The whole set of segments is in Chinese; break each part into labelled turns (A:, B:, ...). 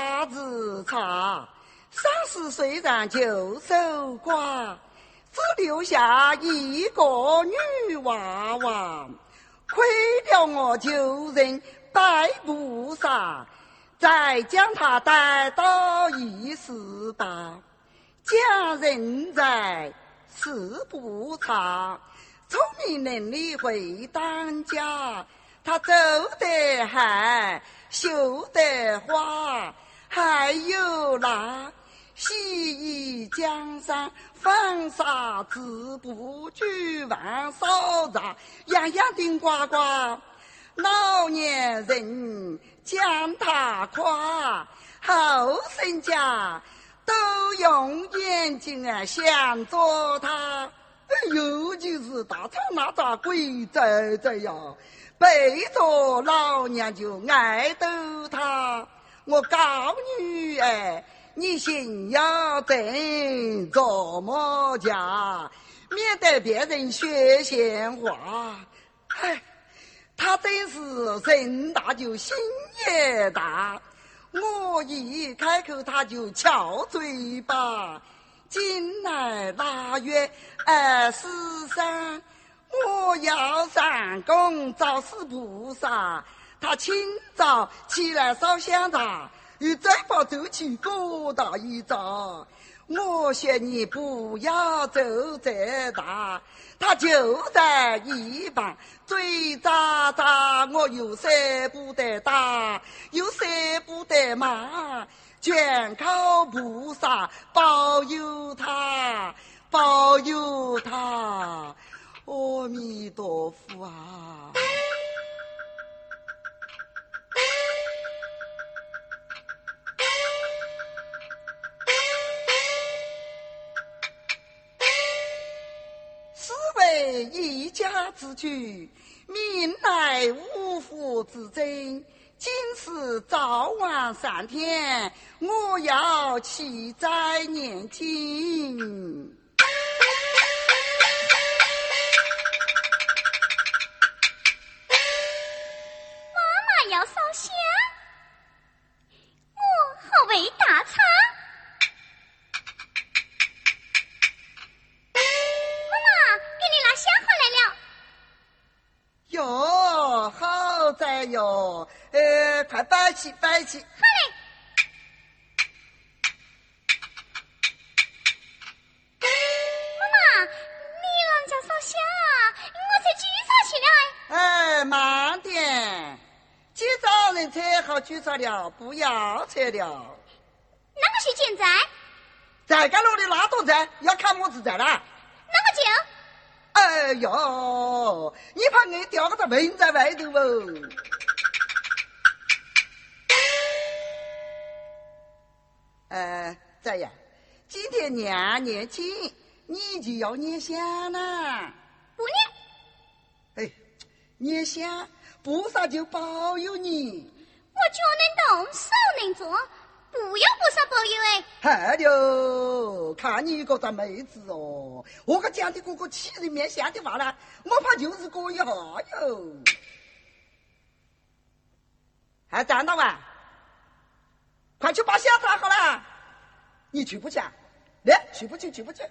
A: 八字差，三十岁上就守寡，只留下一个女娃娃，亏了我旧人白不杀，再将他带到一十八，家人在事不差。聪明伶俐会当家，他走得还绣得花，还有那洗衣江山、纺纱织布、举碗烧茶，样样顶呱呱。老年人将他夸，后生家都用眼睛啊想着他。尤其是大厂那扎鬼仔仔呀，背着老娘就爱逗他。我告你哎，你心要正，做么家，免得别人学闲话。哎，他真是人大就心也大，我一开口他就翘嘴巴。今来腊月二十三，我要上供找死菩萨。他清早起来烧香茶，又再把周去各大一遭。我劝你不要走这大，他就在一旁嘴喳喳，我又舍不得打，又舍不得骂。全靠菩萨保佑他，保佑他，阿弥陀佛啊！一家之主，命乃五福之尊。今是早晚三天，我要去斋念经。
B: 妈妈要烧香，
A: 起，摆起。好
B: 嘞。妈妈，你啷家烧香啊？我才举茶去了
A: 哎。慢点，几早人车好举茶了，不要车了。
B: 那个是现在？
A: 在干路的拉多在，要看么子在啦？哎呦，你怕你掉个子门在外头哦？呃，咋样？今天娘年轻，你就要念香了。
B: 不念。
A: 哎，念香，菩萨就保佑你。
B: 我脚能动，手能做，不要菩萨保佑哎。
A: 嗨哟，看你一个大妹子哦，我可讲的个个起人面相的话呢，我怕就是过一下哟。还站到啊？快去把香插好了，你去不去？来，去不去？去不去？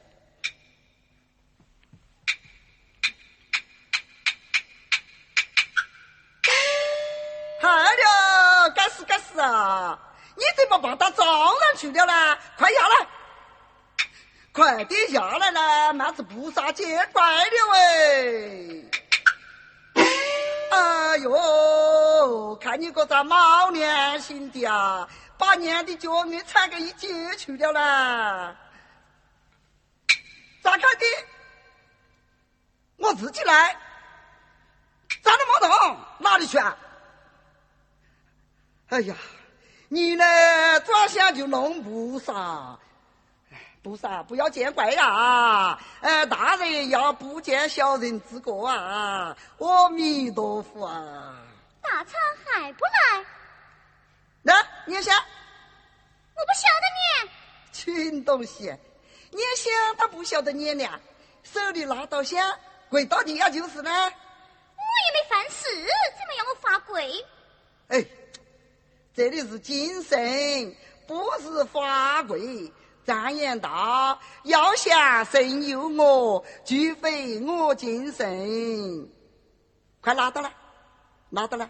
A: 好了，该死该死啊！你怎么把他撞上去了呢？快下来，快点下来了，那是菩萨见怪了哎！哎呦，看你个咋冇良心的啊！把娘的脚给踩个一截去了啦！咋开的？我自己来。咋那么动？哪里去啊？哎呀，你呢？转向就弄菩萨。菩萨不要见怪呀！呃，大人要不见小人之过啊！阿弥陀佛啊！
B: 大餐还不来？
A: 那念香，
B: 我不晓得你。
A: 群东西，念香他不晓得你呢，手里拿刀香，跪到地下就是呢。我
B: 也没犯事，怎么要我罚跪。
A: 哎，这里是精神，不是法贵。张言道：要想神佑我，除非我精神。快拿到了，拿到了，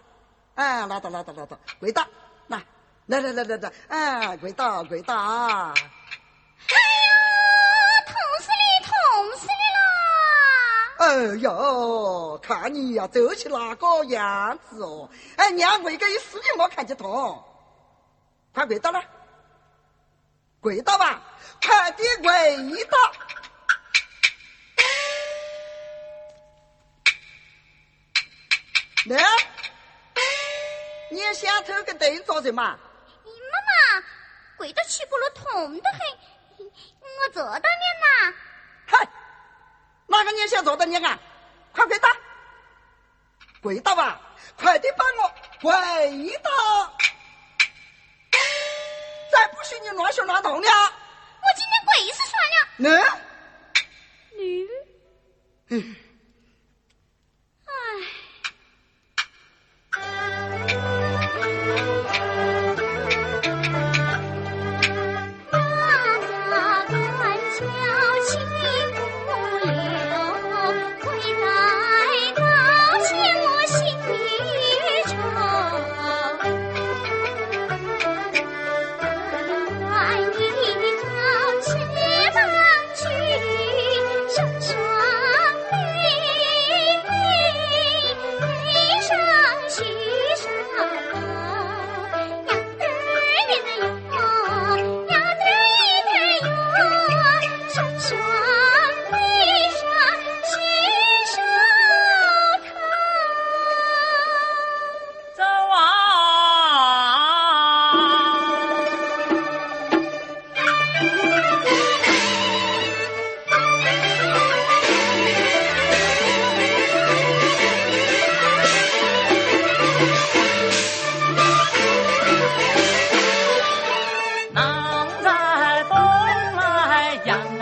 A: 啊，拿到，拿到，拿到，跪倒，来，来来来来来，哎，跪倒，跪倒。
B: 哎呀，痛死你，痛死你
A: 了！哎呦，看你呀，走起那个样子哦！哎，娘我一个一死你没看见痛，快跪倒了，跪倒吧，快点跪倒！那，你也想偷个凳坐着嘛？
B: 妈妈，跪到起不了，痛得很，我坐到你呐。
A: 嗨，哪个你想坐到你啊？快跪倒，跪到吧，快点帮我跪到！再不许你乱说乱动了。
B: 我今天跪死算
A: 了。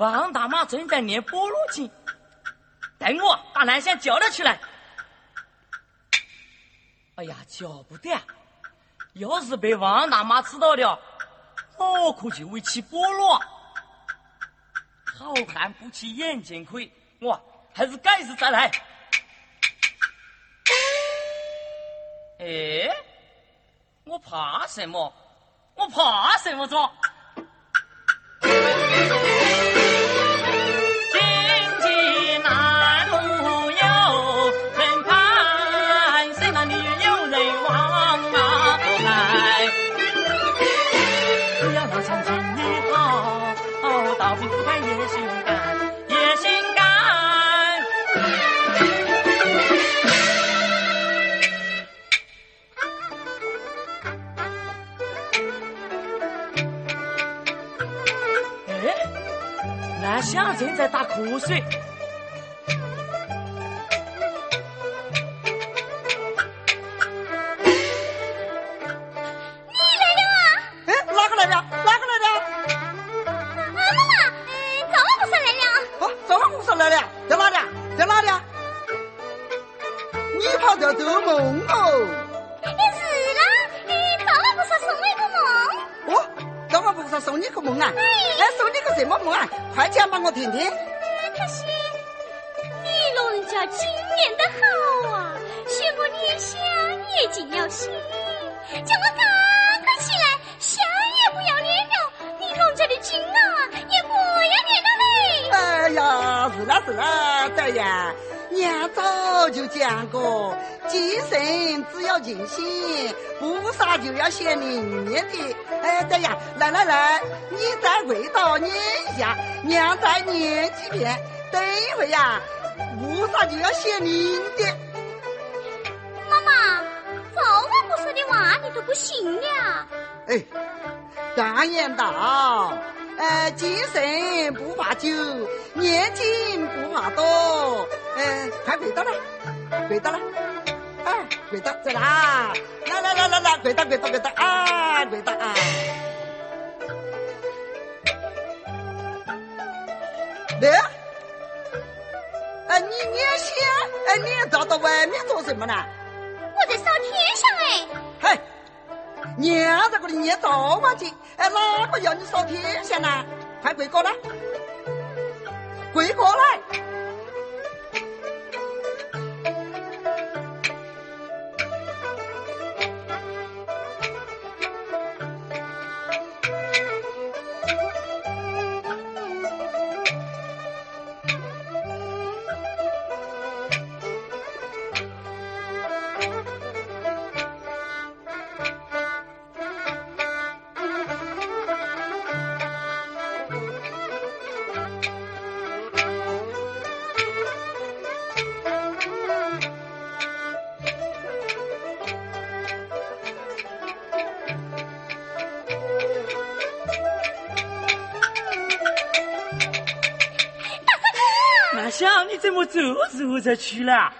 C: 王大妈正在念菠萝经，等我把南香叫了起来。哎呀，叫不得！要是被王大妈知道了，我可就会起菠萝。好汉不吃眼前亏，我还是改日再来。哎，我怕什么？我怕什么着？
B: 赵老菩萨来了，
A: 在哪里？在哪里？你跑掉做梦哦？
B: 赵老菩萨送
A: 你个梦啊？哎，送你个什么梦啊？快讲吧，我听听。
B: 可是你老人家经验的好啊，学我念想也尽了心，叫我赶快起来，想也不要念了，你龙家的经啊也不要念了嘞。
A: 哎呀，是啦是啦，大爷，娘早就讲过，祭神只要尽心，菩萨就要显灵验的。哎，对呀，来来来，你再跪倒念一下，娘再念几遍，等一会呀，菩萨就要显灵的。
B: 妈妈，造化菩萨的话你都不信了？
A: 哎，常言道。呃，精神不怕久，念经不怕多。呃，快跪到了，跪到了，啊，跪倒，在哪？来来来来来，跪倒跪倒跪倒啊，跪倒啊！来，哎，你念香，哎，你照到外面做什么呢？
B: 我在烧天香哎。
A: 嘿。娘在这里念灶王经，哎，哪个要你烧天香呢？快跪过来，跪过来。
C: 你怎么这时候才去了？